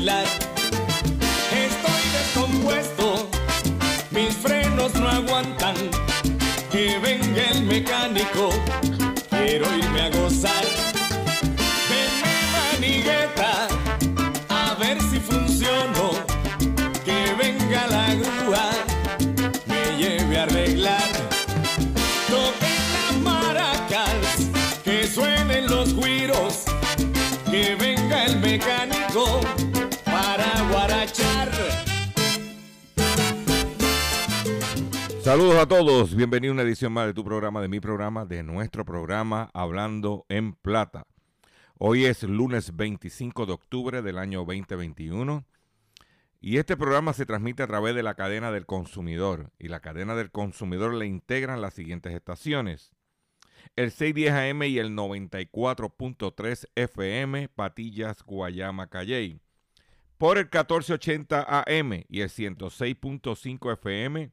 Estoy descompuesto, mis frenos no aguantan. Que venga el mecánico, quiero irme a gozar. Denme manigueta, a ver si funciono. Que venga la grúa, me lleve a arreglar. Toquen las maracas, que suenen los guiros que venga el mecánico Saludos a todos, bienvenido a una edición más de tu programa, de mi programa, de nuestro programa Hablando en Plata. Hoy es lunes 25 de octubre del año 2021 y este programa se transmite a través de la cadena del consumidor y la cadena del consumidor le integran las siguientes estaciones. El 610 AM y el 94.3 FM Patillas Guayama Calley. Por el 1480 AM y el 106.5 FM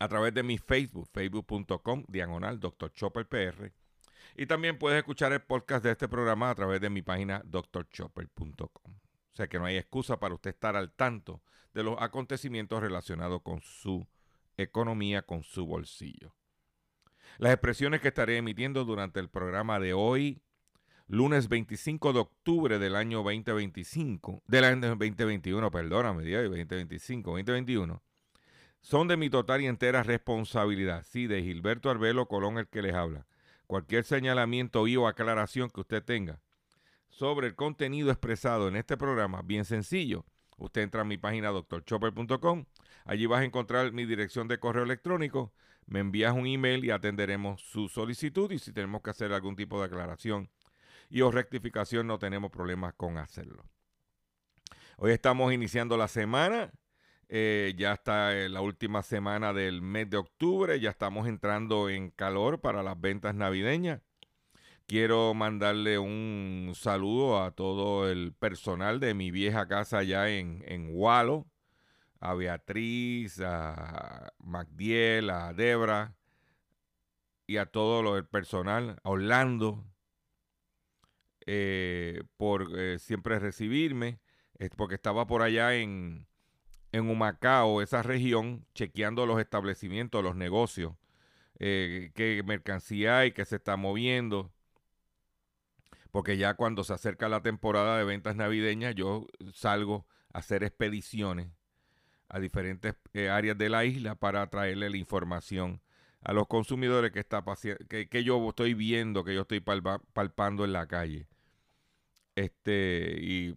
a través de mi Facebook, facebook.com, diagonal Dr. Chopper PR. Y también puedes escuchar el podcast de este programa a través de mi página drchopper.com. O sea que no hay excusa para usted estar al tanto de los acontecimientos relacionados con su economía, con su bolsillo. Las expresiones que estaré emitiendo durante el programa de hoy, lunes 25 de octubre del año 2025, del año 2021, perdóname, 2025, 2021, son de mi total y entera responsabilidad. Sí, de Gilberto Arbelo Colón el que les habla. Cualquier señalamiento y o aclaración que usted tenga sobre el contenido expresado en este programa, bien sencillo. Usted entra a mi página doctorchopper.com. Allí vas a encontrar mi dirección de correo electrónico. Me envías un email y atenderemos su solicitud. Y si tenemos que hacer algún tipo de aclaración y o rectificación, no tenemos problemas con hacerlo. Hoy estamos iniciando la semana eh, ya está en la última semana del mes de octubre, ya estamos entrando en calor para las ventas navideñas. Quiero mandarle un saludo a todo el personal de mi vieja casa allá en, en Walo, a Beatriz, a Magdiel, a Debra y a todo el personal, a Orlando, eh, por eh, siempre recibirme, porque estaba por allá en, en Humacao, esa región, chequeando los establecimientos, los negocios, eh, qué mercancía hay, que se está moviendo. Porque ya cuando se acerca la temporada de ventas navideñas, yo salgo a hacer expediciones a diferentes eh, áreas de la isla para traerle la información a los consumidores que, está que, que yo estoy viendo, que yo estoy palpando en la calle. Este, y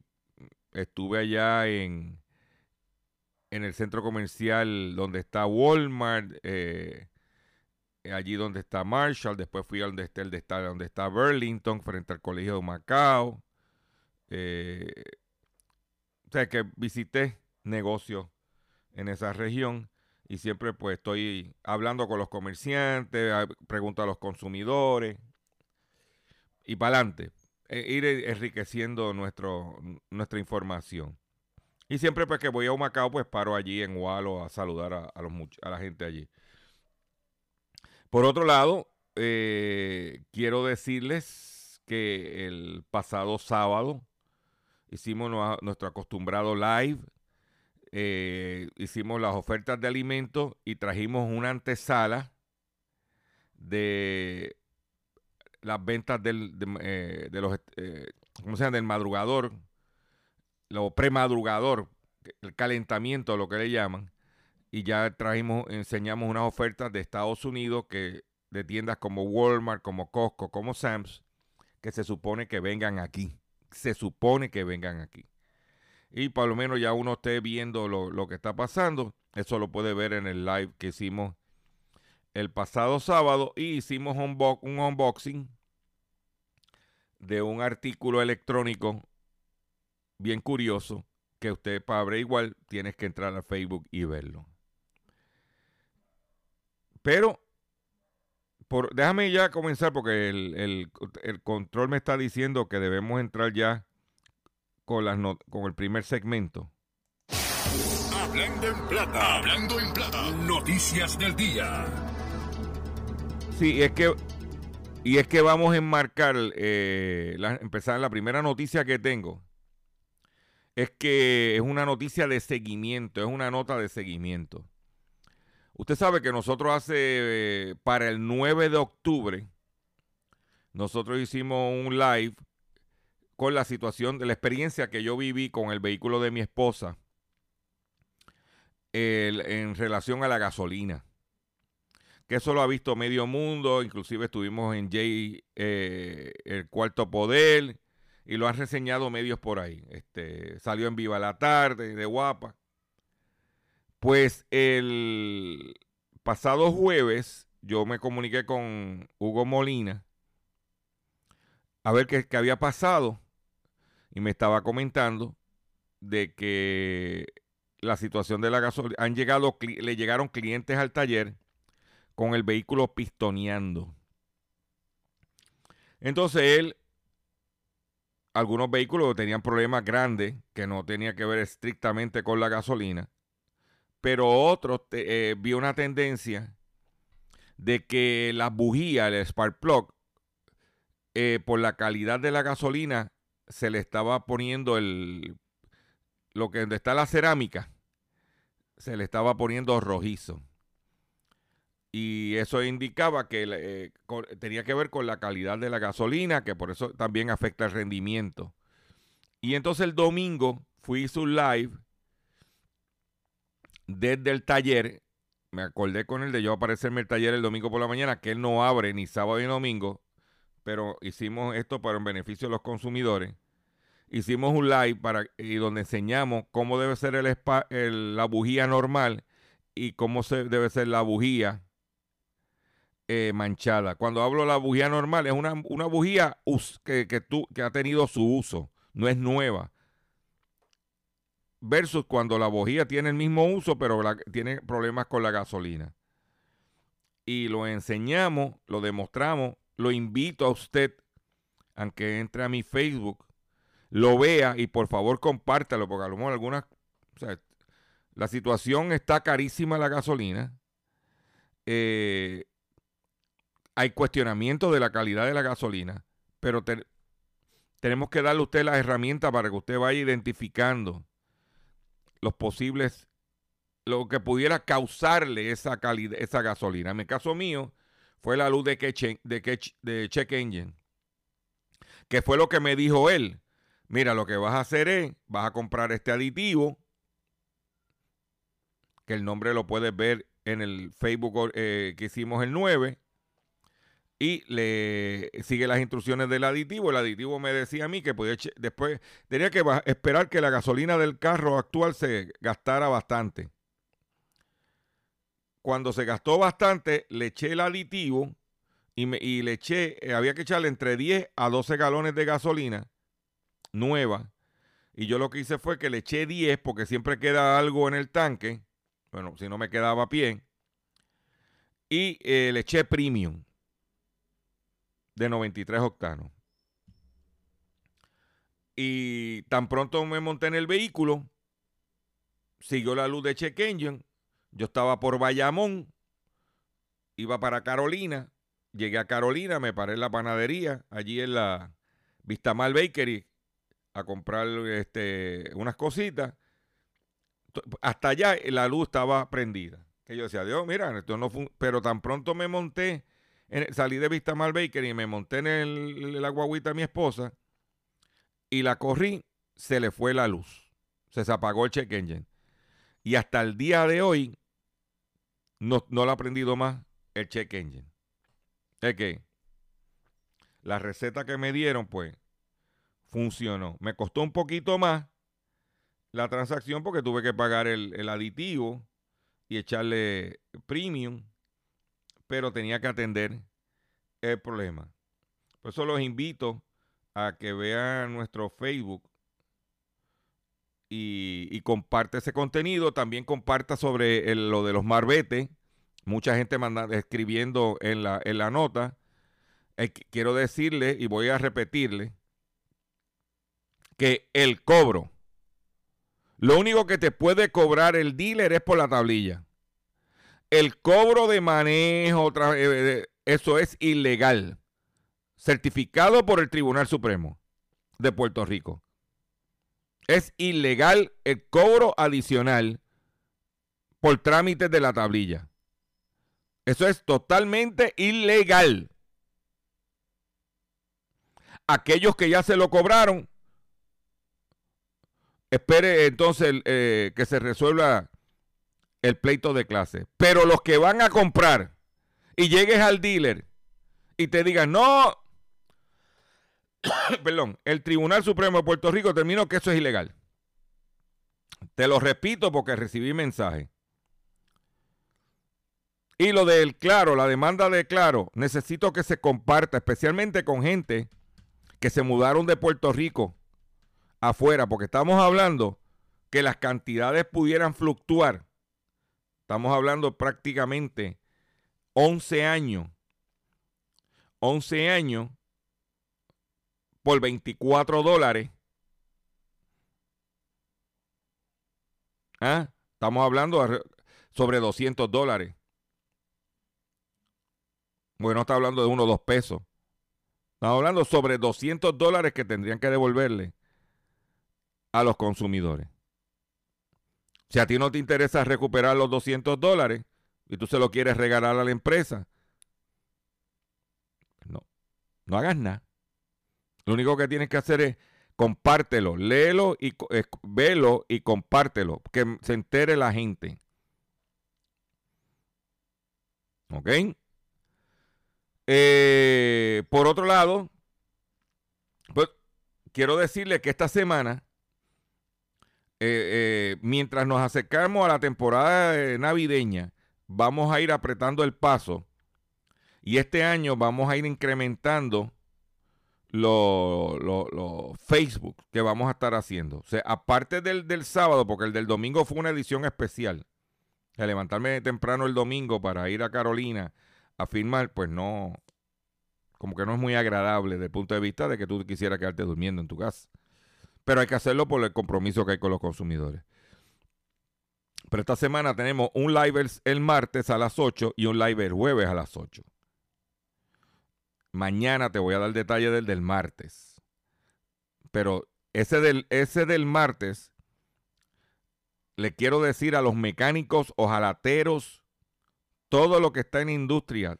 estuve allá en, en el centro comercial donde está Walmart, eh, allí donde está Marshall, después fui a donde está, el de está, donde está Burlington, frente al Colegio de Macao. Eh, o sea que visité negocios en esa región y siempre pues estoy hablando con los comerciantes, pregunto a los consumidores y para adelante, e, ir enriqueciendo nuestra información. Y siempre pues que voy a Humacao pues paro allí en Walo a saludar a, a la gente allí. Por otro lado, eh, quiero decirles que el pasado sábado hicimos nuestro acostumbrado live eh, hicimos las ofertas de alimentos y trajimos una antesala de las ventas del, de, eh, los, ¿cómo se? Del madrugador, lo premadrugador, el calentamiento, lo que le llaman. Y ya trajimos, enseñamos unas ofertas de Estados Unidos que de tiendas como Walmart, como Costco, como Sam's, que se supone que vengan aquí. Se supone que vengan aquí y por lo menos ya uno esté viendo lo, que está pasando. Eso lo puede ver en el live que hicimos el pasado sábado y hicimos un unboxing de un artículo electrónico bien curioso que usted para ver igual tienes que entrar a Facebook y verlo. Pero por, déjame ya comenzar porque el, el control me está diciendo que debemos entrar ya con, las con el primer segmento. Hablando en plata, hablando en plata, noticias del día. Sí, es que y es que vamos a enmarcar, eh, empezar la primera noticia que tengo. Es que es una noticia de seguimiento, es una nota de seguimiento. Usted sabe que nosotros hace, eh, para el 9 de octubre, nosotros hicimos un live con la situación de la experiencia que yo viví con el vehículo de mi esposa en relación a la gasolina. Que eso lo ha visto medio mundo, inclusive estuvimos en Jay, eh, el cuarto poder, y lo han reseñado medios por ahí. Este, salió en Viva la Tarde, de Guapa. Pues el pasado jueves yo me comuniqué con Hugo Molina a ver qué, qué había pasado y me estaba comentando de que la situación de la gasolina, han llegado, le llegaron clientes al taller con el vehículo pistoneando. Entonces él, algunos vehículos tenían problemas grandes que no tenía que ver estrictamente con la gasolina, pero otros eh, vio una tendencia de que la bujía, el spark plug, eh, por la calidad de la gasolina, se le estaba poniendo el lo que donde está la cerámica se le estaba poniendo rojizo y eso indicaba que eh, tenía que ver con la calidad de la gasolina que por eso también afecta el rendimiento y entonces el domingo fui su live desde el taller me acordé con él de yo aparecerme el taller el domingo por la mañana que él no abre ni sábado ni domingo pero hicimos esto para un beneficio de los consumidores. Hicimos un live para, y donde enseñamos cómo debe ser el, la bujía normal y cómo se, debe ser la bujía eh, manchada. Cuando hablo de la bujía normal, es una, una bujía que, que, que ha tenido su uso, no es nueva. Versus cuando la bujía tiene el mismo uso, pero tiene problemas con la gasolina. Y lo enseñamos, lo demostramos lo invito a usted a que entre a mi Facebook, lo vea y por favor compártalo, porque a lo mejor algunas, la situación está carísima la gasolina. Eh, hay cuestionamiento de la calidad de la gasolina, pero tenemos que darle a usted las herramientas para que usted vaya identificando los posibles, lo que pudiera causarle esa calidad, esa gasolina. En mi caso mío, fue la luz de, de, de Check Engine. Que fue lo que me dijo él. Mira, lo que vas a hacer es, vas a comprar este aditivo, que el nombre lo puedes ver en el Facebook eh, que hicimos el 9, y le sigue las instrucciones del aditivo. El aditivo me decía a mí que podía después tenía que esperar que la gasolina del carro actual se gastara bastante. Cuando se gastó bastante, le eché el aditivo y, me, y le eché, eh, había que echarle entre 10 a 12 galones de gasolina nueva. Y yo lo que hice fue que le eché 10 porque siempre queda algo en el tanque. Bueno, si no me quedaba pie. Y eh, le eché premium de 93 octanos. Y tan pronto me monté en el vehículo, siguió la luz de check engine. Yo estaba por Bayamón, iba para Carolina. Llegué a Carolina, me paré en la panadería, allí en la Vistamal Bakery, a comprar este, unas cositas. Hasta allá la luz estaba prendida. Que yo decía, Dios, mira, esto no pero tan pronto me monté salí de Vista Mal Baker y me monté en el, la guaguita mi esposa y la corrí, se le fue la luz. Se, apagó el check engine. Y hasta el día de hoy no, no lo ha aprendido más el check engine. Es que la receta que me dieron, pues, funcionó. Me costó un poquito más la transacción porque tuve que pagar el, el aditivo y echarle premium pero tenía que atender el problema. Por eso los invito a que vean nuestro Facebook y, comparte ese contenido. También comparta sobre lo de los marbetes. Mucha gente manda, escribiendo en la, en la nota. Eh, quiero decirle y voy a repetirle que el cobro, lo único que te puede cobrar el dealer es por la tablilla el cobro de manejo, eh, eh, eso es ilegal. Certificado por el Tribunal Supremo de Puerto Rico. Es ilegal el cobro adicional por trámites de la tablilla. Eso es totalmente ilegal. Aquellos que ya se lo cobraron, espere entonces eh, que se resuelva el pleito de clase. Pero los que van a comprar y llegues al dealer y te digan, no, perdón, el Tribunal Supremo de Puerto Rico terminó que eso es ilegal. Te lo repito porque recibí mensaje. Y lo del claro, la demanda de claro, necesito que se comparta, especialmente con gente que se mudaron de Puerto Rico afuera, porque estamos hablando que las cantidades pudieran fluctuar Estamos hablando prácticamente 11 años. 11 años por 24 dólares. ¿Ah? Estamos hablando sobre 200 dólares. Bueno, está hablando de uno o dos pesos. Estamos hablando sobre 200 dólares que tendrían que devolverle a los consumidores. Si a ti no te interesa recuperar los 200 dólares y tú se lo quieres regalar a la empresa, no, no hagas nada. Lo único que tienes que hacer es compártelo, léelo y velo y compártelo, que se entere la gente. ¿Ok? Eh, por otro lado, pues quiero decirle que esta semana eh, eh, mientras nos acercamos a la temporada navideña, vamos a ir apretando el paso y este año vamos a ir incrementando los Facebook que vamos a estar haciendo. O sea, aparte del, del sábado, porque el del domingo fue una edición especial. A levantarme temprano el domingo para ir a Carolina a firmar, pues no, como que no es muy agradable desde el punto de vista de que tú quisieras quedarte durmiendo en tu casa pero hay que hacerlo por el compromiso que hay con los consumidores. Pero esta semana tenemos un live el, martes a las 8 y un live el jueves a las 8. Mañana te voy a dar detalle del del martes. Pero ese del, ese del martes, le quiero decir a los mecánicos, ojalateros, todo lo que está en industria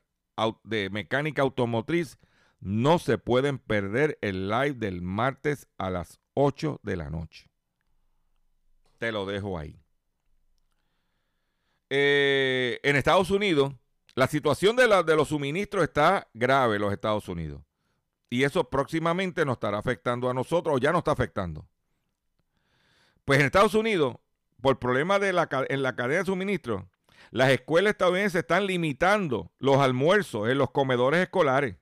de mecánica automotriz, no se pueden perder el live del martes a las 8 de la noche. Te lo dejo ahí. Eh, en Estados Unidos, La situación de, de los suministros está grave en los Estados Unidos. Y eso próximamente nos estará afectando a nosotros, o ya nos está afectando. Pues en Estados Unidos, por problemas de la, en la cadena de suministro, las escuelas estadounidenses están limitando los almuerzos en los comedores escolares.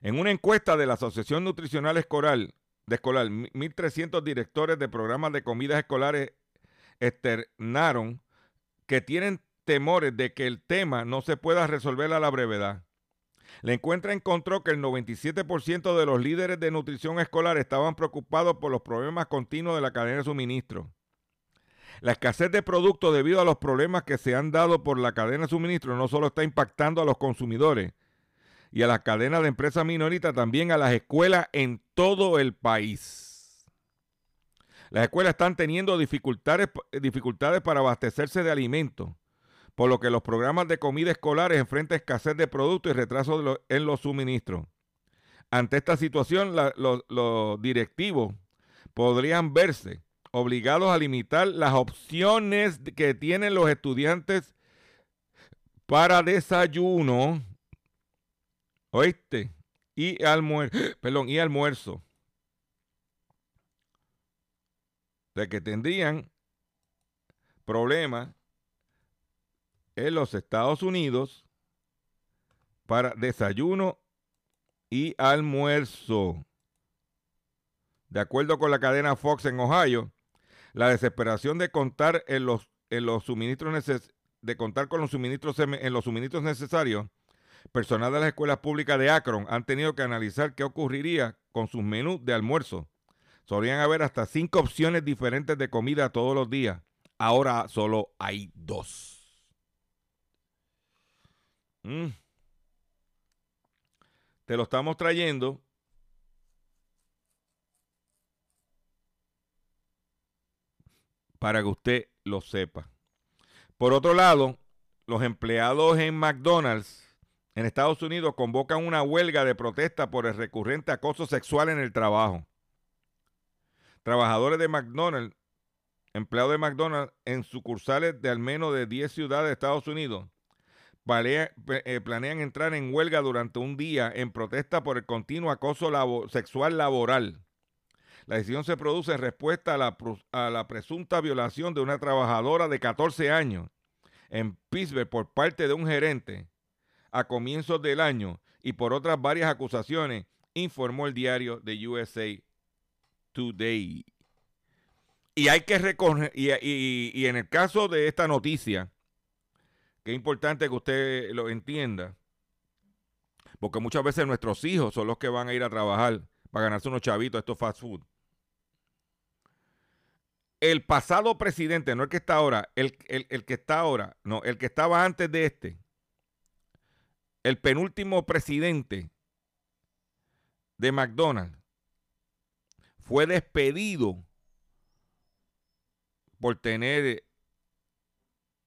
En una encuesta de la Asociación Nutricional Escolar, de Escolar, 1.300 directores de programas de comidas escolares externaron que tienen temores de que el tema no se pueda resolver a la brevedad. La encuesta encontró que el 97% de los líderes de nutrición escolar estaban preocupados por los problemas continuos de la cadena de suministro. La escasez de productos debido a los problemas que se han dado por la cadena de suministro no solo está impactando a los consumidores y a las cadenas de empresas minoritas, también a las escuelas en todo el país. Las escuelas están teniendo dificultades, dificultades para abastecerse de alimentos por lo que los programas de comida escolares enfrentan escasez de productos y retraso en los suministros. Ante esta situación, los directivos podrían verse obligados a limitar las opciones que tienen los estudiantes para desayuno, ¿oíste? Y, almuerzo, perdón, y almuerzo. De que tendrían problemas en los Estados Unidos para desayuno y almuerzo. De acuerdo con la cadena Fox en Ohio, la desesperación de contar en los, en los suministros de contar con los suministros en los suministros necesarios, personal de las escuelas públicas de Akron han tenido que analizar qué ocurriría con sus menús de almuerzo. Solían haber hasta cinco opciones diferentes de comida todos los días. Ahora solo hay dos. Mm. Te lo estamos trayendo. Para que usted lo sepa. Por otro lado, los empleados en McDonald's en Estados Unidos convocan una huelga de protesta por el recurrente acoso sexual en el trabajo. Trabajadores de McDonald's, empleados de McDonald's en sucursales de al menos de 10 ciudades de Estados Unidos, eh, planean entrar en huelga durante un día en protesta por el continuo acoso sexual laboral. La decisión se produce en respuesta a la, a la presunta violación de una trabajadora de 14 años en Pittsburgh por parte de un gerente a comienzos del año y por otras varias acusaciones, informó el diario de USA Today. Y hay que recoger, y en el caso de esta noticia, es importante que usted lo entienda, porque muchas veces nuestros hijos son los que van a ir a trabajar para ganarse unos chavitos estos fast food. El pasado presidente, no el que está ahora, el, el que está ahora, no, el que estaba antes de este, el penúltimo presidente de McDonald's, fue despedido por tener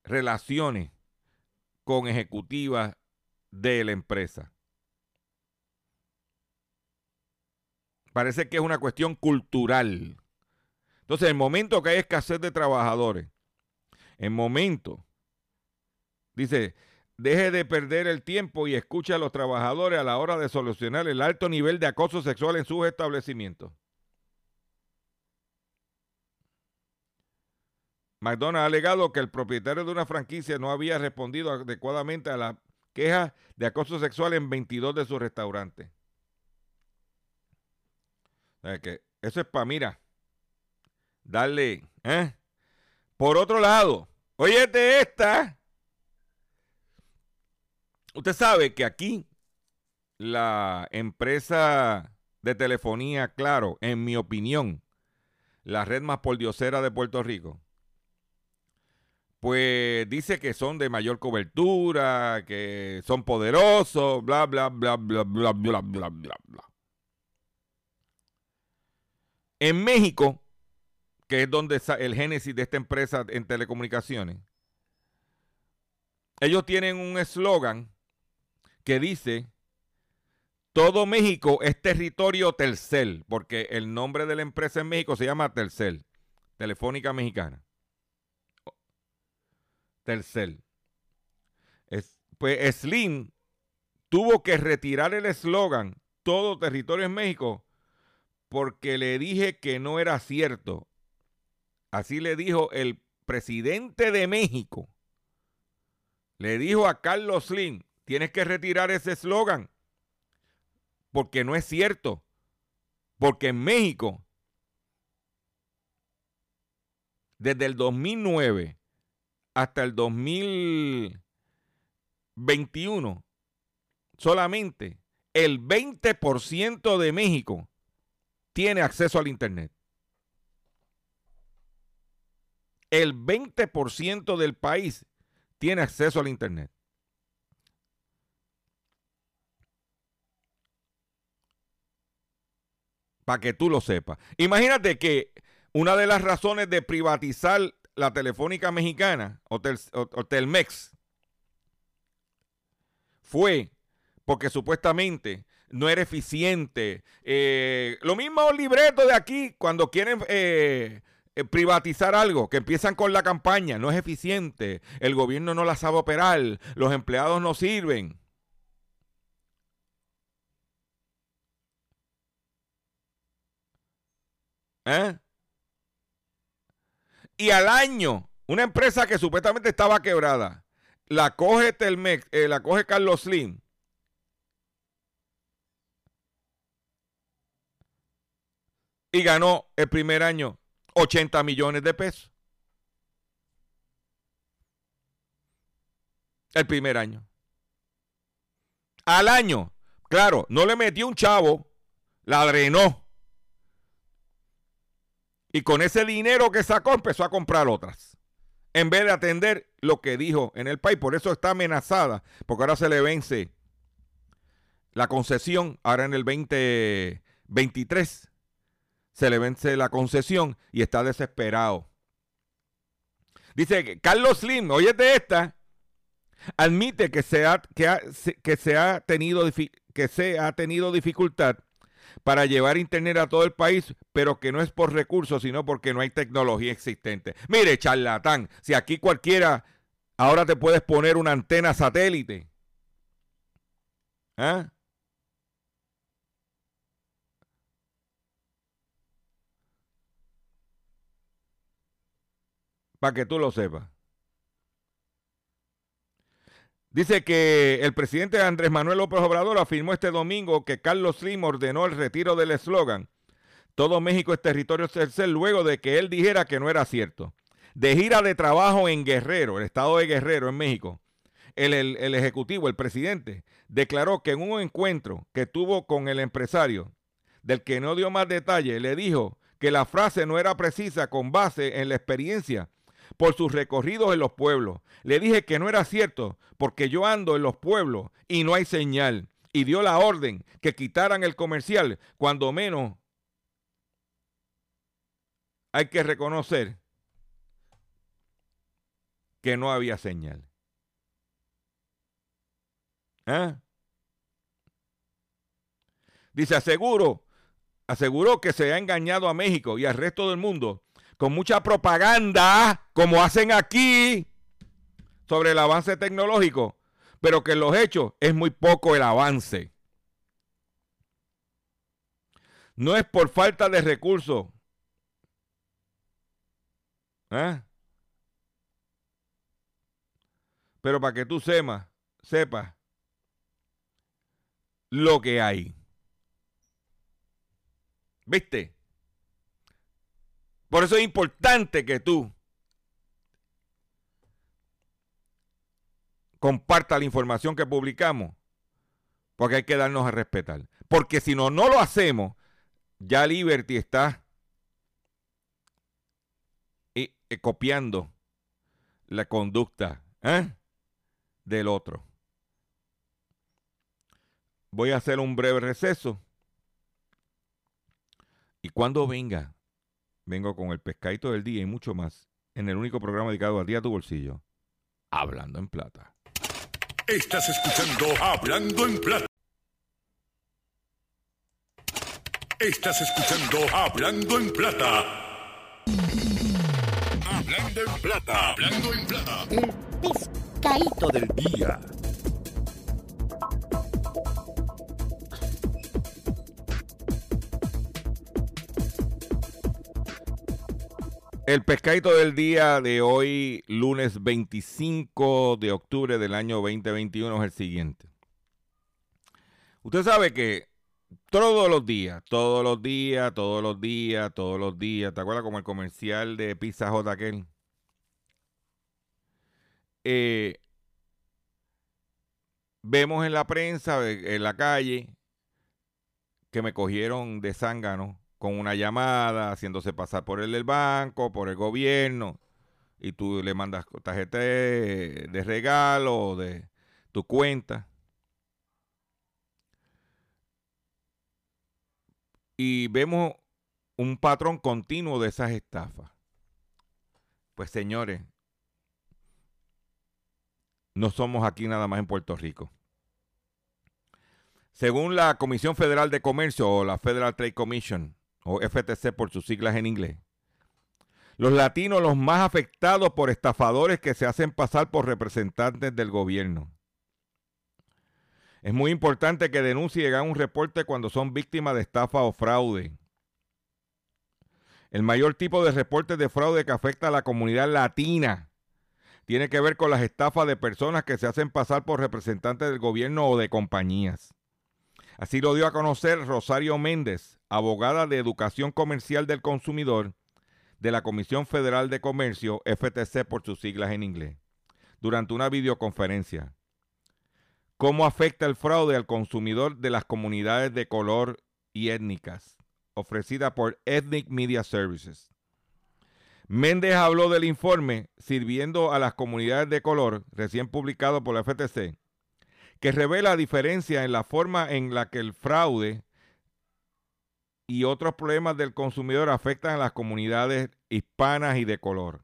relaciones con ejecutivas de la empresa. Parece que es una cuestión cultural. Entonces, en el momento que hay escasez de trabajadores, en momento, dice, deje de perder el tiempo y escuche a los trabajadores a la hora de solucionar el alto nivel de acoso sexual en sus establecimientos. McDonald's ha alegado que el propietario de una franquicia no había respondido adecuadamente a la queja de acoso sexual en 22 de sus restaurantes. eso es para, mira, darle. ¿eh? Por otro lado, oye de esta. Usted sabe que aquí la empresa de telefonía, claro, en mi opinión, la red más pordiosera de Puerto Rico, pues dice que son de mayor cobertura, que son poderosos, bla, bla, bla, bla, bla, bla, bla, bla, bla. En México, que es donde está el génesis de esta empresa en telecomunicaciones, ellos tienen un eslogan que dice, todo México es territorio Telcel, porque el nombre de la empresa en México se llama Telcel, Telefónica Mexicana. Tercel. pues Slim tuvo que retirar el eslogan Todo territorio en México porque le dije que no era cierto. Así le dijo el presidente de México. Le dijo a Carlos Slim, tienes que retirar ese eslogan porque no es cierto. Porque en México, desde el 2009 hasta el 2021, solamente el 20% de México tiene acceso al Internet. El 20% del país tiene acceso al Internet. Para que tú lo sepas. Imagínate que una de las razones de privatizar la telefónica mexicana, o Telmex, fue porque supuestamente no era eficiente. Eh, lo mismo los libretos de aquí, cuando quieren eh, eh, privatizar algo, que empiezan con la campaña, no es eficiente, el gobierno no la sabe operar, los empleados no sirven. Y al año, una empresa que supuestamente estaba quebrada, la coge Telmex, la coge Carlos Slim y ganó el primer año 80 millones de pesos. El primer año. Al año, claro, no le metió un chavo, la drenó. Y con ese dinero que sacó empezó a comprar otras. En vez de atender lo que dijo en el país. Por eso está amenazada. Porque ahora se le vence la concesión. Ahora en el 2023 se le vence la concesión y está desesperado. Dice que Carlos Slim, oye de esta, admite que se ha, que, se ha tenido, que se ha tenido dificultad para llevar internet a todo el país, pero que no es por recursos, sino porque no hay tecnología existente. Mire, charlatán, si aquí cualquiera ahora te puedes poner una antena satélite. ¿Ah? para que tú lo sepas. Dice que el presidente Andrés Manuel López Obrador afirmó este domingo que Carlos Slim ordenó el retiro del eslogan Todo México es territorio tercer luego de que él dijera que no era cierto. De gira de trabajo en Guerrero, el estado de Guerrero en México, el, el ejecutivo, el presidente, declaró que en un encuentro que tuvo con el empresario, del que no dio más detalle, le dijo que la frase no era precisa con base en la experiencia por sus recorridos en los pueblos. Le dije que no era cierto porque yo ando en los pueblos y no hay señal. Y dio la orden que quitaran el comercial, cuando menos hay que reconocer que no había señal. ¿Eh? Dice, aseguro, aseguró que se ha engañado a México y al resto del mundo con mucha propaganda, como hacen aquí, sobre el avance tecnológico, pero que en los hechos es muy poco el avance. No es por falta de recursos. ¿eh? Pero para que tú sepas, sepas lo que hay. ¿Viste? Por eso es importante que tú compartas la información que publicamos, porque hay que darnos a respetar. Porque si no, no lo hacemos, ya Liberty está eh, eh, copiando la conducta ¿eh? del otro. Voy a hacer un breve receso. Y cuando venga, vengo con el pescadito del día y mucho más en el único programa dedicado al día a tu bolsillo, Hablando en Plata. Estás escuchando Hablando en Plata. Estás escuchando Hablando en Plata. Hablando en Plata. Hablando en Plata. El pescadito del día. El pescadito del día de hoy, lunes 25 de octubre del año 2021, es el siguiente. Usted sabe que todos los días, todos los días, todos los días, todos los días, ¿te acuerdas como el comercial de Pizza J aquel? Eh, vemos en la prensa, en la calle, que me cogieron de zángano con una llamada, haciéndose pasar por el del banco, por el gobierno, y tú le mandas tarjeta de, de regalo de tu cuenta. Y vemos un patrón continuo de esas estafas. Pues señores, no somos aquí nada más en Puerto Rico. Según la Comisión Federal de Comercio o la Federal Trade Commission, o FTC por sus siglas en inglés, los latinos los más afectados por estafadores que se hacen pasar por representantes del gobierno. Es muy importante que denuncie y haga un reporte cuando son víctimas de estafa o fraude. El mayor tipo de reportes de fraude que afecta a la comunidad latina tiene que ver con las estafas de personas que se hacen pasar por representantes del gobierno o de compañías. Así lo dio a conocer Rosario Méndez, abogada de Educación Comercial del Consumidor de la Comisión Federal de Comercio, FTC por sus siglas en inglés, durante una videoconferencia. ¿Cómo afecta el fraude al consumidor de las comunidades de color y étnicas? Ofrecida por Ethnic Media Services. Méndez habló del informe Sirviendo a las comunidades de color, recién publicado por la FTC, que revela diferencia en la forma en la que el fraude y otros problemas del consumidor afectan a las comunidades hispanas y de color.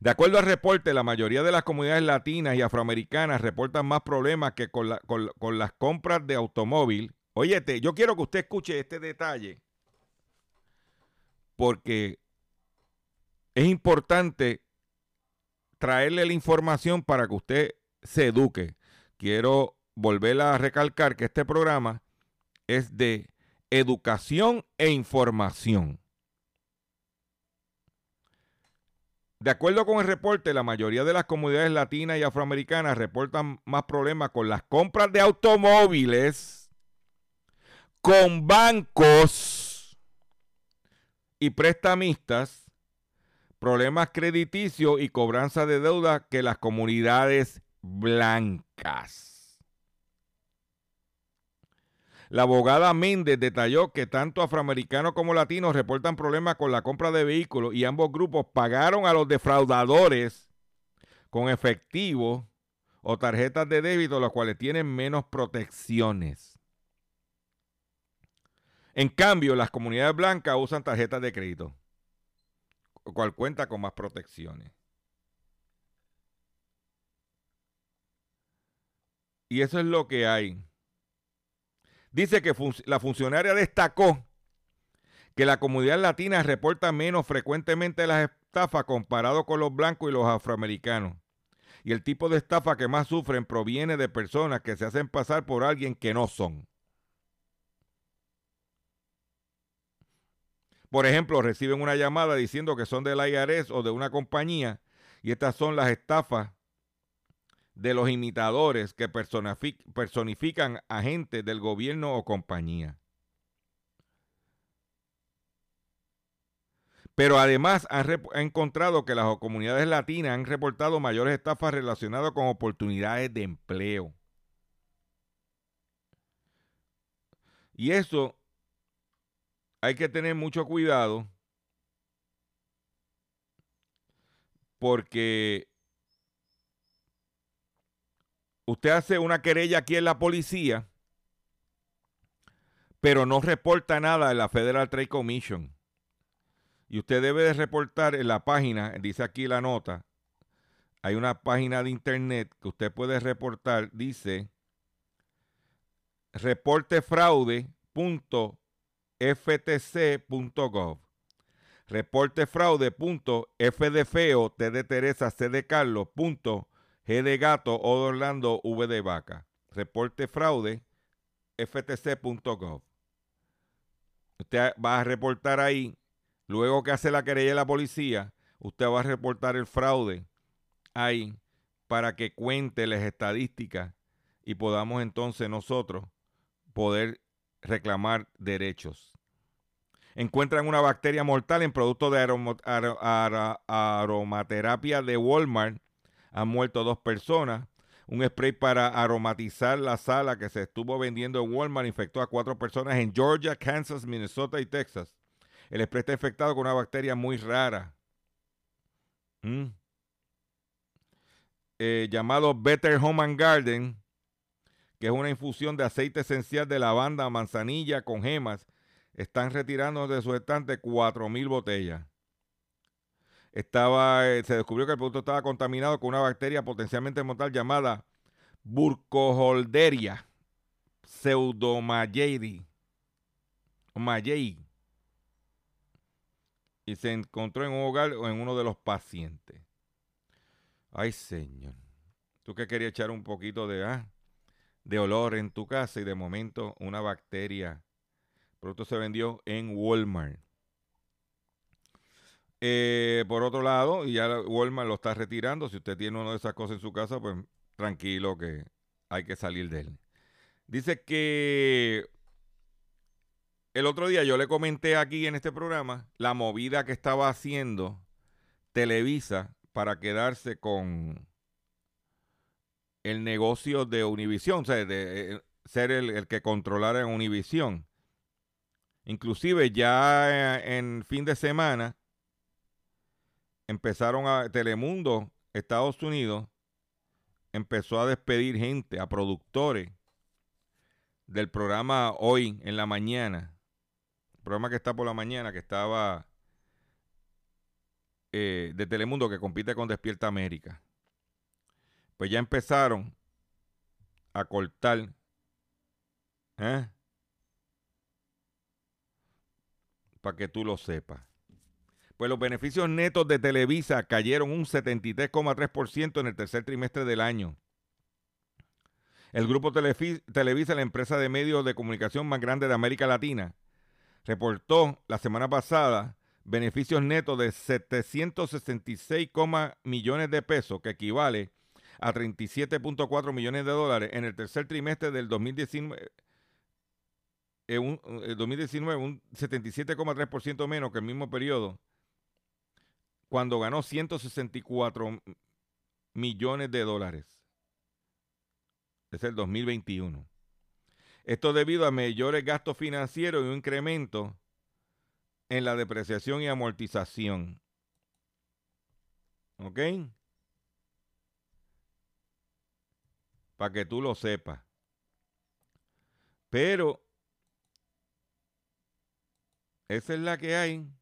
De acuerdo al reporte, la mayoría de las comunidades latinas y afroamericanas reportan más problemas que con, las compras de automóvil. Óyete, yo quiero que usted escuche este detalle porque es importante traerle la información para que usted se eduque. Quiero volver a recalcar que este programa es de educación e información. De acuerdo con el reporte, la mayoría de las comunidades latinas y afroamericanas reportan más problemas con las compras de automóviles, con bancos y prestamistas problemas crediticios y cobranza de deuda que las comunidades blancas. La abogada Méndez detalló que tanto afroamericanos como latinos reportan problemas con la compra de vehículos y ambos grupos pagaron a los defraudadores con efectivo o tarjetas de débito, los cuales tienen menos protecciones. En cambio, las comunidades blancas usan tarjetas de crédito cual cuenta con más protecciones. Y eso es lo que hay. Dice que la funcionaria destacó que la comunidad latina reporta menos frecuentemente las estafas comparado con los blancos y los afroamericanos. Y el tipo de estafa que más sufren proviene de personas que se hacen pasar por alguien que no son. Por ejemplo, reciben una llamada diciendo que son del IRS o de una compañía y estas son las estafas de los imitadores que personifican agentes del gobierno o compañía. Pero además han, encontrado que las comunidades latinas han reportado mayores estafas relacionadas con oportunidades de empleo. Y eso hay que tener mucho cuidado porque usted hace una querella aquí en la policía, pero no reporta nada en la Federal Trade Commission. Y usted debe de reportar en la página, dice aquí la nota, hay una página de internet que usted puede reportar, dice reportefraude.com ftc.gov. Reporte fraude.f de feo, t c de Carlos, g de gato, o de Orlando, v de vaca. Reporte fraude, ftc.gov. Usted va a reportar ahí luego que hace la querella la policía, usted va a reportar el fraude ahí para que cuente las estadísticas y podamos entonces nosotros poder reclamar derechos. Encuentran una bacteria mortal en producto de aromaterapia de Walmart. Han muerto dos personas. Un spray para aromatizar la sala que se estuvo vendiendo en Walmart infectó a cuatro personas en Georgia, Kansas, Minnesota y Texas. El spray está infectado con una bacteria muy rara. Mm. Eh, llamado Better Home and Garden, que es una infusión de aceite esencial de lavanda, manzanilla con gemas. Están retirando de su estante 4.000 botellas. Estaba, eh, se descubrió que el producto estaba contaminado con una bacteria potencialmente mortal llamada Burkholderia pseudomayeri. Mayei. Y se encontró en un hogar o en uno de los pacientes. Ay, Señor. Tú que querías echar un poquito de, ah, de olor en tu casa y de momento una bacteria. El producto se vendió en Walmart. Eh, por otro lado, y ya Walmart lo está retirando. Si usted tiene una de esas cosas en su casa, pues tranquilo que hay que salir de él. Dice que el otro día yo le comenté aquí en este programa la movida que estaba haciendo Televisa para quedarse con el negocio de Univisión, o sea, de eh, ser el, que controlara Univisión. Inclusive ya eh, en fin de semana empezaron a Telemundo, Estados Unidos, empezó a despedir gente, a productores del programa Hoy en la Mañana, el programa que está por la mañana, que estaba eh, de Telemundo, que compite con Despierta América. Pues ya empezaron a cortar. ¿eh? Para que tú lo sepas pues los beneficios netos de Televisa cayeron un 73,3% en el tercer trimestre del año. El grupo Televisa, la empresa de medios de comunicación más grande de América Latina, reportó la semana pasada beneficios netos de 766, millones de pesos, que equivale a 37.4 millones de dólares en el tercer trimestre del 2019 un, 2019 un 77,3% menos que el mismo periodo cuando ganó 164 millones de dólares. Es el 2021. Esto debido a mayores gastos financieros y un incremento en la depreciación y amortización. ¿Ok? Para que tú lo sepas. Pero esa es la que hay.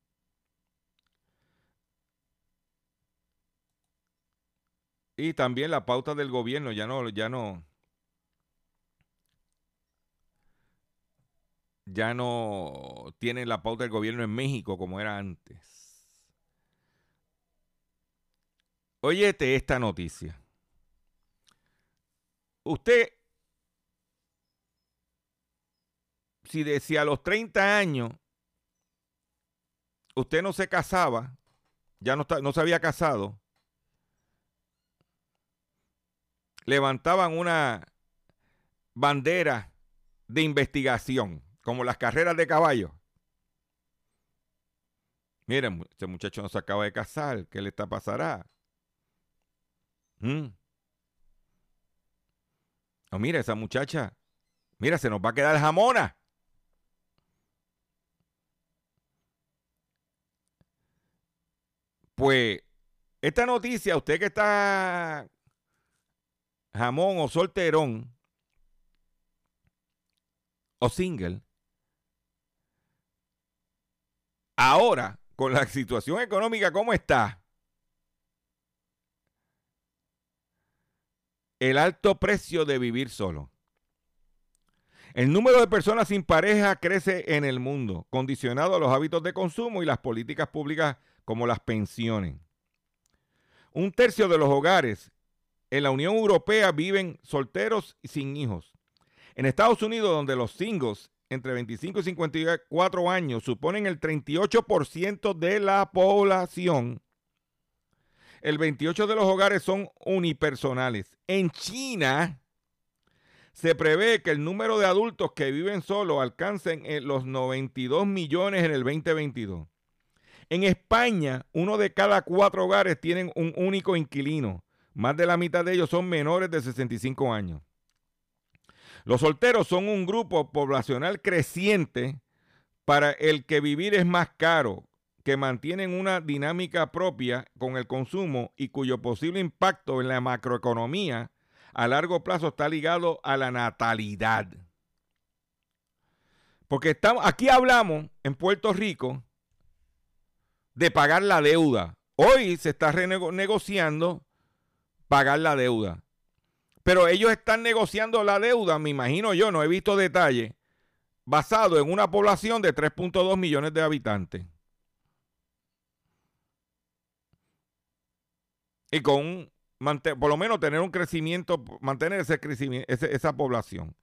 Y también la pauta del gobierno, ya no, ya no, ya no tiene la pauta del gobierno en México como era antes. Óyete esta noticia. Usted, si decía a los 30 años usted no se casaba, ya no, no se había casado, levantaban una bandera de investigación, como las carreras de caballo. Miren, este muchacho no se acaba de casar, ¿qué le está pasará? ¿Mm? Oh, mira, esa muchacha, mira, se nos va a quedar jamona. Pues, esta noticia, usted que está jamón o solterón o single, ahora, con la situación económica como está, el alto precio de vivir solo. El número de personas sin pareja crece en el mundo, condicionado a los hábitos de consumo y las políticas públicas como las pensiones. Un tercio de los hogares en la Unión Europea viven solteros y sin hijos. En Estados Unidos, donde los singles entre 25 y 54 años suponen el 38% de la población. El 28% de los hogares son unipersonales. En China se prevé que el número de adultos que viven solos alcancen los 92 millones en el 2022. En España, uno de cada cuatro hogares tienen un único inquilino. Más de la mitad de ellos son menores de 65 años. Los solteros son un grupo poblacional creciente para el que vivir es más caro, que mantienen una dinámica propia con el consumo y cuyo posible impacto en la macroeconomía a largo plazo está ligado a la natalidad. Porque estamos, aquí hablamos en Puerto Rico de pagar la deuda. Hoy se está renegociando pagar la deuda. Pero ellos están negociando la deuda, me imagino yo, no he visto detalle, basado en una población de 3.2 millones de habitantes. Y con por lo menos tener un crecimiento, mantener ese crecimiento, esa población.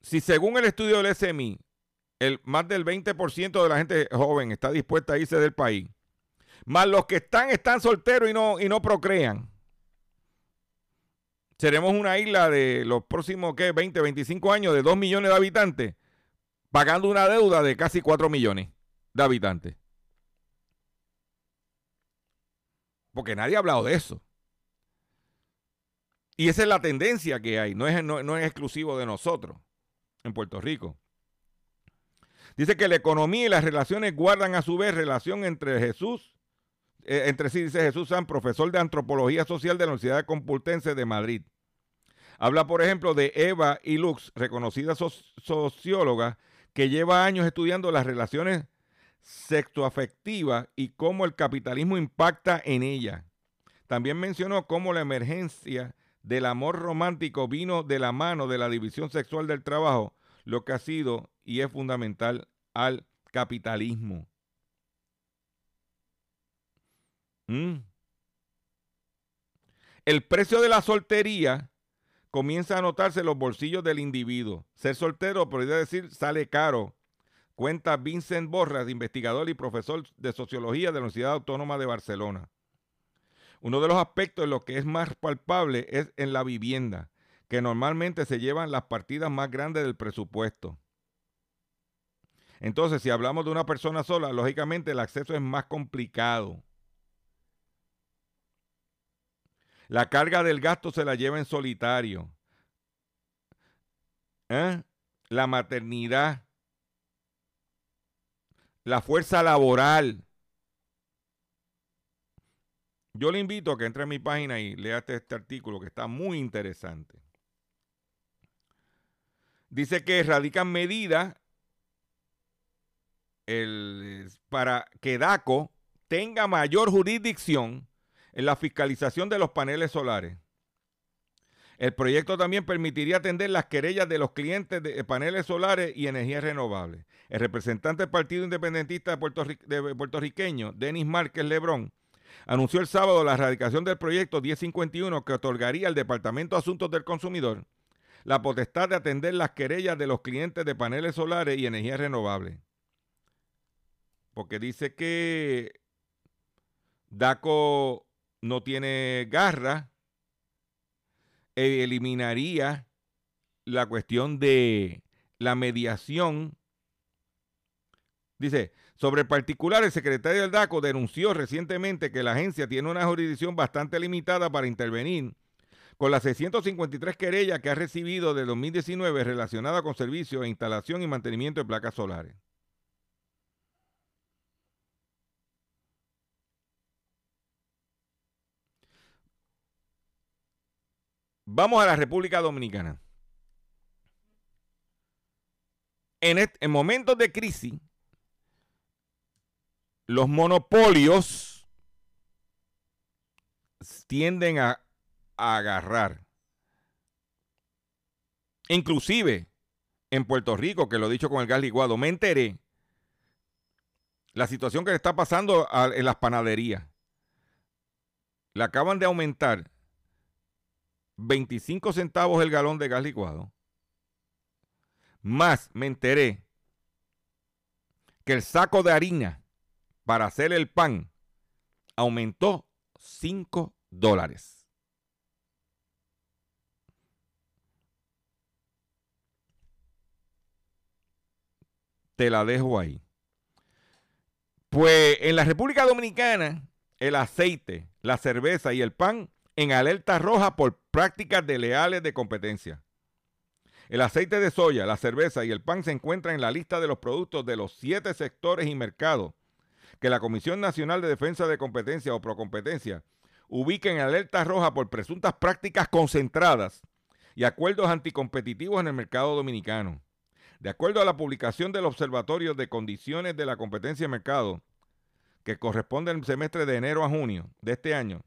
Si según el estudio del SMI, el, más del 20% de la gente joven está dispuesta a irse del país, más los que están, están solteros y no, y no procrean, seremos una isla de los próximos, ¿qué? 20, 25 años de 2 millones de habitantes, pagando una deuda de casi 4 millones de habitantes. Porque nadie ha hablado de eso. Y esa es la tendencia que hay, no es, no, es exclusivo de nosotros en Puerto Rico. Dice que la economía y las relaciones guardan a su vez relación entre Jesús, eh, entre sí, dice Jesús San, profesor de antropología social de la Universidad Complutense de Madrid. Habla, por ejemplo, de Eva y Lux, reconocida socióloga, que lleva años estudiando las relaciones sexoafectivas y cómo el capitalismo impacta en ella. También mencionó cómo la emergencia del amor romántico vino de la mano de la división sexual del trabajo, lo que ha sido y es fundamental al capitalismo. Mm. El precio de la soltería comienza a notarse los bolsillos del individuo. Ser soltero, podría decir, sale caro. Cuenta Vincent Borras, investigador y profesor de sociología de la Universidad Autónoma de Barcelona. Uno de los aspectos en los que es más palpable es en la vivienda, que normalmente se llevan las partidas más grandes del presupuesto. Entonces, si hablamos de una persona sola, lógicamente el acceso es más complicado. La carga del gasto se la lleva en solitario. ¿Eh? La maternidad. La fuerza laboral. Yo le invito a que entre a mi página y lea este, este, artículo que está muy interesante. Dice que radican medidas para que DACO tenga mayor jurisdicción en la fiscalización de los paneles solares. El proyecto también permitiría atender las querellas de los clientes de paneles solares y energías renovables. El representante del Partido Independentista de, de puertorriqueño, Denis Márquez Lebrón, anunció el sábado la erradicación del proyecto 1051 que otorgaría al Departamento de Asuntos del Consumidor la potestad de atender las querellas de los clientes de paneles solares y energías renovables. Porque dice que DACO no tiene garra, e eliminaría la cuestión de la mediación. Dice, sobre particular, el secretario del DACO denunció recientemente que la agencia tiene una jurisdicción bastante limitada para intervenir con las 653 querellas que ha recibido de 2019 relacionadas con servicios de instalación y mantenimiento de placas solares. Vamos a la República Dominicana. En, en momentos de crisis, los monopolios tienden a, agarrar. Inclusive en Puerto Rico, que lo he dicho con el gas licuado, me enteré la situación que le está pasando en las panaderías. Le acaban de aumentar 25 centavos el galón de gas licuado, Más me enteré que el saco de harina para hacer el pan aumentó 5 dólares. Te la dejo ahí. Pues en la República Dominicana, el aceite, la cerveza y el pan en alerta roja por prácticas desleales de competencia. El aceite de soya, la cerveza y el pan se encuentran en la lista de los productos de los siete sectores y mercados que la Comisión Nacional de Defensa de Competencia o Procompetencia ubica en alerta roja por presuntas prácticas concentradas y acuerdos anticompetitivos en el mercado dominicano. De acuerdo a la publicación del Observatorio de Condiciones de la Competencia de Mercado, que corresponde al semestre de enero a junio de este año,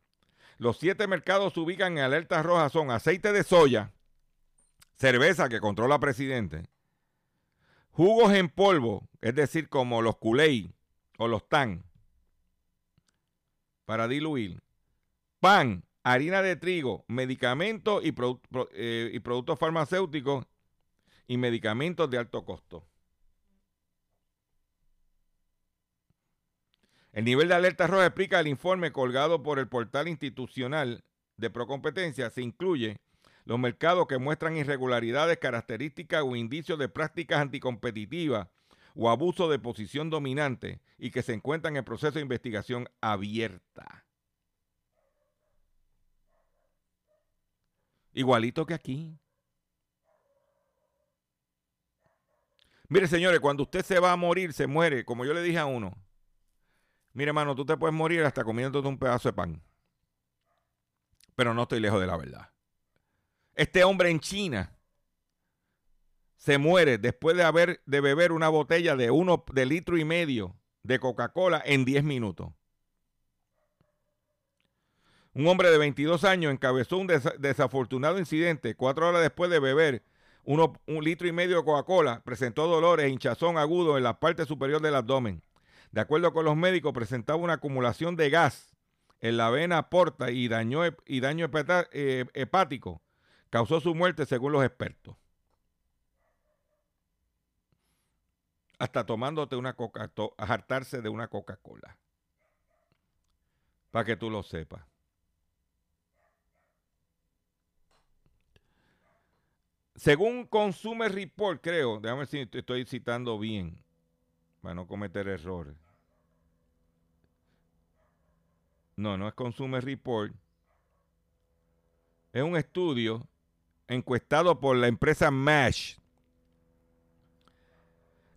los siete mercados se ubican en alerta roja son aceite de soya, cerveza que controla presidente, jugos en polvo, es decir, como los culey o los tan, para diluir, pan, harina de trigo, medicamentos eh, y productos farmacéuticos y medicamentos de alto costo. El nivel de alerta roja explica el informe colgado por el portal institucional de Procompetencia. Se incluye los mercados que muestran irregularidades, características o indicios de prácticas anticompetitivas o abuso de posición dominante y que se encuentran en proceso de investigación abierta. Igualito que aquí. Mire, señores, cuando usted se va a morir, se muere, como yo le dije a uno. Mire, hermano, tú te puedes morir hasta comiéndote un pedazo de pan. Pero no estoy lejos de la verdad. Este hombre en China se muere después de haber de beber una botella de uno de litro y medio de Coca-Cola en 10 minutos. Un hombre de 22 años encabezó un desafortunado incidente cuatro horas después de beber uno, un litro y medio de Coca-Cola. Presentó dolores e hinchazón agudo en la parte superior del abdomen. De acuerdo con los médicos, presentaba una acumulación de gas en la vena porta y daño, y daño eh, hepático causó su muerte según los expertos. Hasta tomándote una coca, hartarse de una Coca-Cola. Para que tú lo sepas. Según Consumer Report, creo, déjame ver si estoy citando bien, para no cometer errores. No, no es Consumer Report. Es un estudio encuestado por la empresa MASH.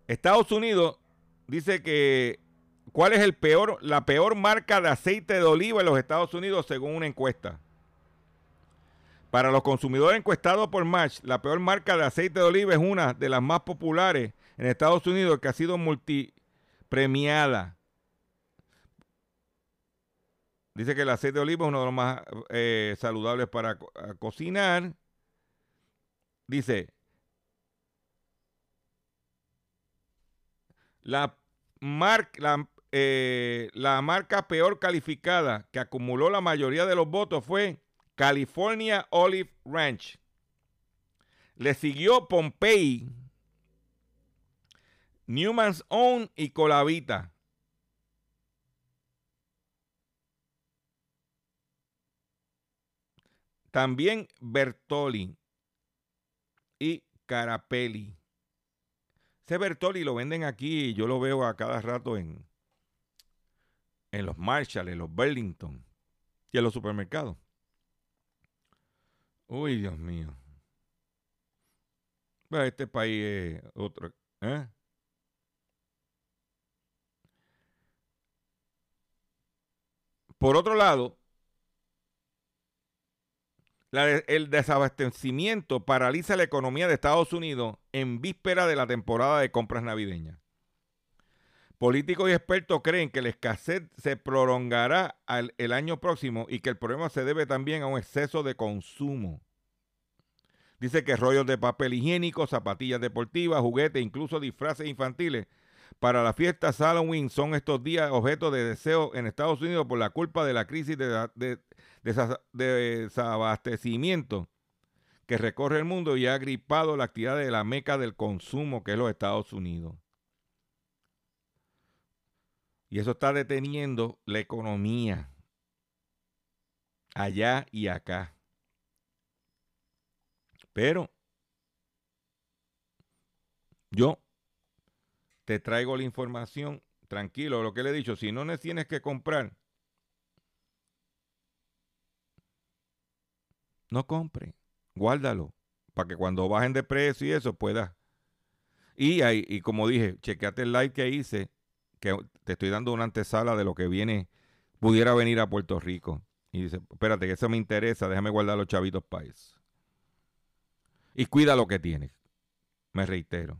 Estados Unidos dice que cuál es el peor, la peor marca de aceite de oliva en los Estados Unidos según una encuesta. Para los consumidores encuestados por Match, la peor marca de aceite de oliva es una de las más populares en Estados Unidos que ha sido multipremiada. Dice que el aceite de oliva es uno de los más eh, saludables para cocinar. Dice, la, eh, la marca peor calificada que acumuló la mayoría de los votos fue California Olive Ranch. Le siguió Pompey, Newman's Own y Colavita. También Bertoli y Carapelli. Ese Bertoli lo venden aquí y yo lo veo a cada rato en, en los Marshall, en los Burlington y en los supermercados. Uy, Dios mío. este país es otro. ¿eh? Por otro lado, el desabastecimiento paraliza la economía de Estados Unidos en víspera de la temporada de compras navideñas. Políticos y expertos creen que la escasez se prolongará el año próximo y que el problema se debe también a un exceso de consumo. Dice que rollos de papel higiénico, zapatillas deportivas, juguetes, incluso disfraces infantiles para la fiesta Halloween son estos días objeto de deseo en Estados Unidos por la culpa de la crisis de, desabastecimiento que recorre el mundo y ha gripado la actividad de la meca del consumo, que es los Estados Unidos. Y eso está deteniendo la economía allá y acá. Pero yo te traigo la información, tranquilo, lo que le he dicho, si no tienes que comprar, no compre, guárdalo, para que cuando bajen de precio y eso pueda. Y, ahí, y como dije, chequeate el live que hice, que te estoy dando una antesala de lo que viene, pudiera venir a Puerto Rico. Y dice, espérate, que eso me interesa, déjame guardar los chavitos país. Y cuida lo que tienes. Me reitero.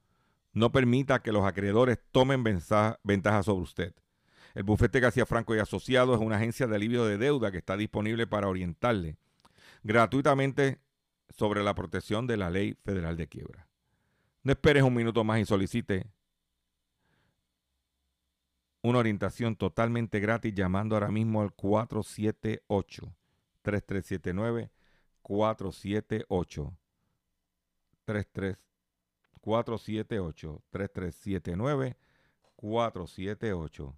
No permita que los acreedores tomen ventaja sobre usted. El bufete García Franco y Asociados es una agencia de alivio de deuda que está disponible para orientarle gratuitamente sobre la protección de la ley federal de quiebra. No esperes un minuto más y solicite una orientación totalmente gratis llamando ahora mismo al 478 3379 478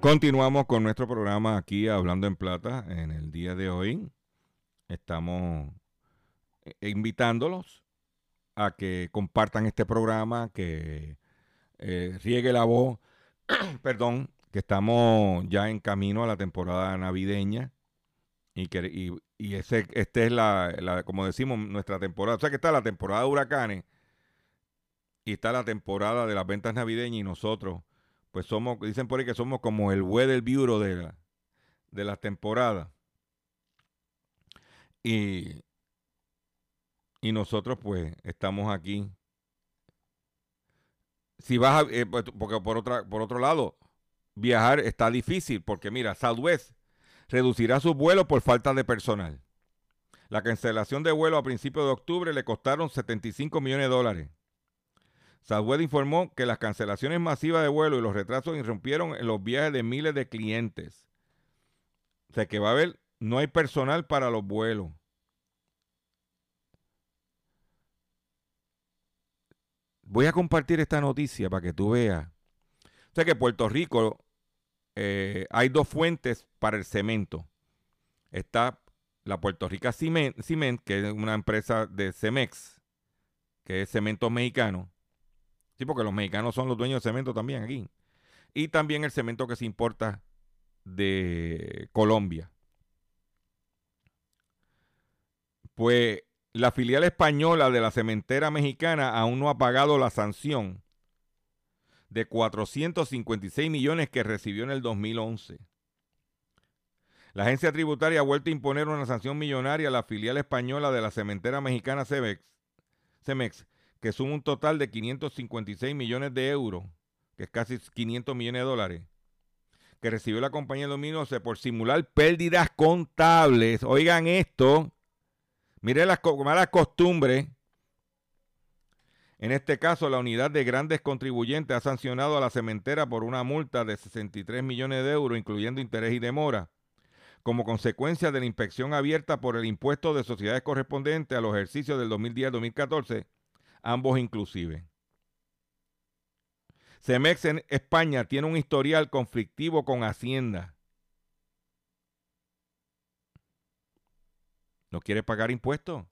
Continuamos con nuestro programa aquí Hablando en Plata en el día de hoy. Estamos eh, invitándolos a que compartan este programa, que eh, riegue la voz, perdón, que estamos ya en camino a la temporada navideña y que y, ese, este es la, como decimos, nuestra temporada. O sea que está la temporada de huracanes y está la temporada de las ventas navideñas y nosotros pues somos, dicen por ahí que somos como el weather bureau de la, de las temporadas. Y, y nosotros pues estamos aquí. Si vas a, eh, pues, porque por, otra, por otro lado, viajar está difícil porque mira, Southwest reducirá sus vuelos por falta de personal. La cancelación de vuelo a principios de octubre le costaron 75 millones de dólares. Southwest informó que las cancelaciones masivas de vuelo y los retrasos irrumpieron en los viajes de miles de clientes. O sea que va a haber, no hay personal para los vuelos. Voy a compartir esta noticia para que tú veas. O sea que Puerto Rico eh, hay dos fuentes para el cemento. Está la Puerto Rica Cement, Cement, que es una empresa de Cemex, que es cemento mexicano porque los mexicanos son los dueños de cemento también aquí. Y también el cemento que se importa de Colombia. Pues la filial española de la cementera mexicana aún no ha pagado la sanción de 456 millones que recibió en el 2011. La agencia tributaria ha vuelto a imponer una sanción millonaria a la filial española de la cementera mexicana Cemex, Cemex que suma un total de 556 millones de euros, que es casi 500 millones de dólares, que recibió la compañía de por simular pérdidas contables. Oigan esto, miren las malas costumbres. En este caso, la unidad de grandes contribuyentes ha sancionado a la cementera por una multa de 63 millones de euros, incluyendo interés y demora, como consecuencia de la inspección abierta por el impuesto de sociedades correspondiente a los ejercicios del 2010-2014 ambos inclusive. Cemex en España tiene un historial conflictivo con Hacienda. No quiere pagar impuestos.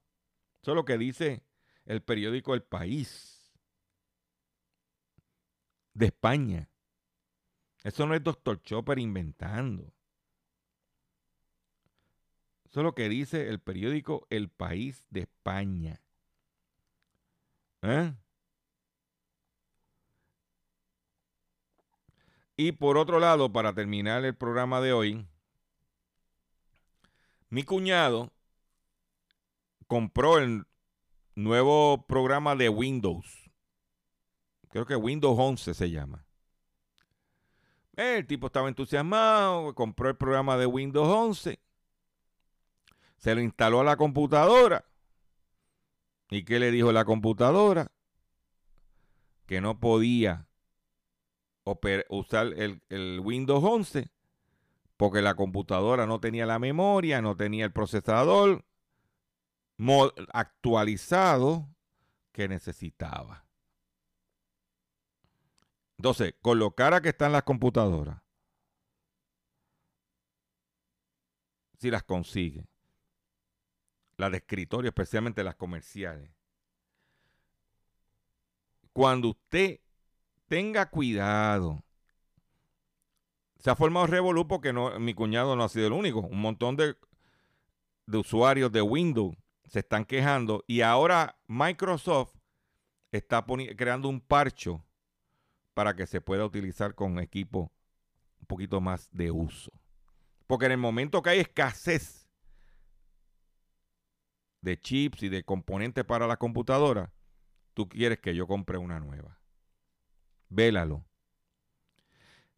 Eso es lo que dice el periódico El País de España. Eso no es Doctor Chopper inventando. Eso es lo que dice el periódico El País de España. ¿Eh? Y por otro lado, para terminar el programa de hoy, mi cuñado compró el nuevo programa de Windows. Creo que Windows 11 se llama. El tipo estaba entusiasmado, compró el programa de Windows 11, se lo instaló a la computadora. ¿Y qué le dijo la computadora? Que no podía usar el, Windows 11 porque la computadora no tenía la memoria, no tenía el procesador actualizado que necesitaba. Entonces, con lo cara que están las computadoras, si las consigue, las de escritorio, especialmente las comerciales, cuando usted tenga cuidado, se ha formado Revolut porque no, mi cuñado no ha sido el único. Un montón de, de usuarios de Windows se están quejando y ahora Microsoft está creando un parcho para que se pueda utilizar con equipo un poquito más de uso. Porque en el momento que hay escasez de chips y de componentes para la computadora, tú quieres que yo compre una nueva. Vélalo.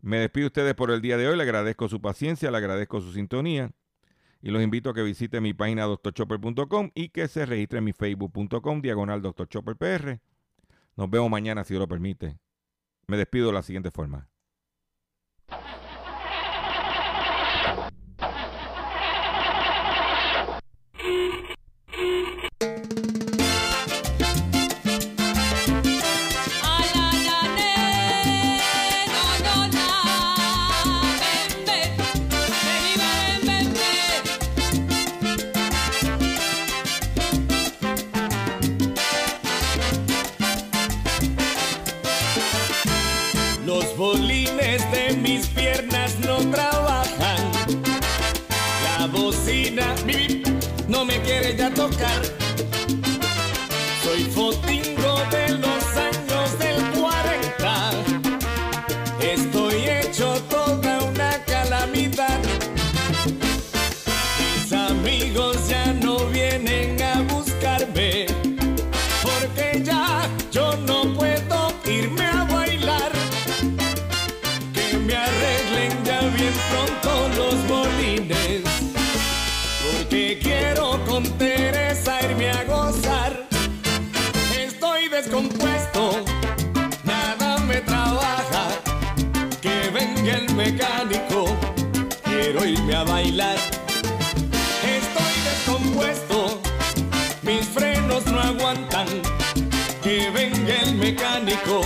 Me despido ustedes por el día de hoy. Le agradezco su paciencia, le agradezco su sintonía. Y los invito a que visiten mi página doctorchopper.com y que se registre en mi facebook.com diagonal doctorchopperpr. Nos vemos mañana si Dios lo permite. Me despido de la siguiente forma. Que venga el mecánico